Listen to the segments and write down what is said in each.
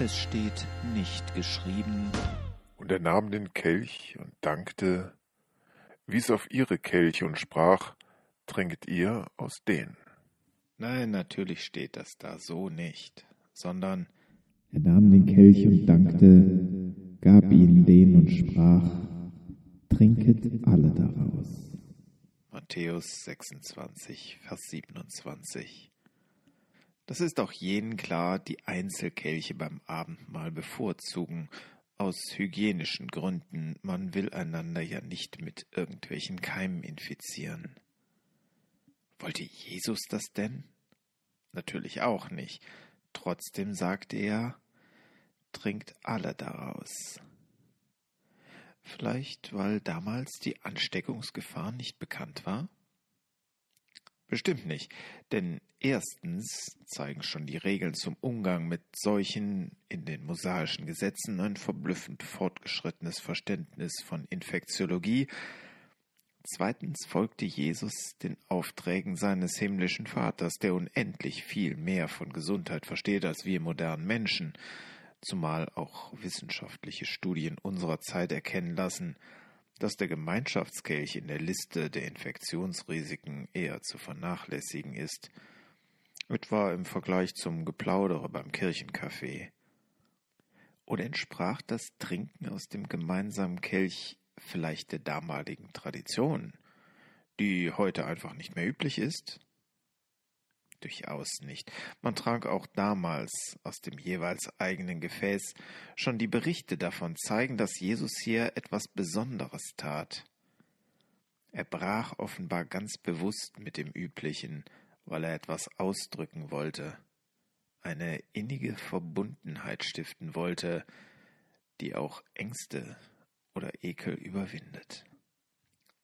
Es steht nicht geschrieben. Und er nahm den Kelch und dankte, wies auf ihre Kelche und sprach, Trinket ihr aus denen. Nein, natürlich steht das da so nicht, sondern er nahm den Kelch und dankte, gab ihnen den und sprach, Trinket alle daraus. Matthäus 26, Vers 27. Das ist auch jenen klar, die Einzelkelche beim Abendmahl bevorzugen, aus hygienischen Gründen, man will einander ja nicht mit irgendwelchen Keimen infizieren. Wollte Jesus das denn? Natürlich auch nicht. Trotzdem sagte er, trinkt alle daraus. Vielleicht, weil damals die Ansteckungsgefahr nicht bekannt war? Bestimmt nicht, denn erstens zeigen schon die Regeln zum Umgang mit Seuchen in den mosaischen Gesetzen ein verblüffend fortgeschrittenes Verständnis von Infektiologie, zweitens folgte Jesus den Aufträgen seines himmlischen Vaters, der unendlich viel mehr von Gesundheit versteht als wir modernen Menschen, zumal auch wissenschaftliche Studien unserer Zeit erkennen lassen, dass der Gemeinschaftskelch in der Liste der Infektionsrisiken eher zu vernachlässigen ist, etwa im Vergleich zum Geplaudere beim Kirchencafé. Oder entsprach das Trinken aus dem gemeinsamen Kelch vielleicht der damaligen Tradition, die heute einfach nicht mehr üblich ist? Durchaus nicht. Man trank auch damals aus dem jeweils eigenen Gefäß. Schon die Berichte davon zeigen, dass Jesus hier etwas Besonderes tat. Er brach offenbar ganz bewusst mit dem Üblichen, weil er etwas ausdrücken wollte, eine innige Verbundenheit stiften wollte, die auch Ängste oder Ekel überwindet.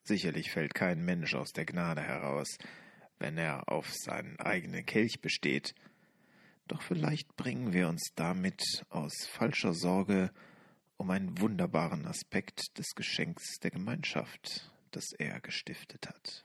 Sicherlich fällt kein Mensch aus der Gnade heraus, wenn er auf seinen eigenen Kelch besteht. Doch vielleicht bringen wir uns damit aus falscher Sorge um einen wunderbaren Aspekt des Geschenks der Gemeinschaft, das er gestiftet hat.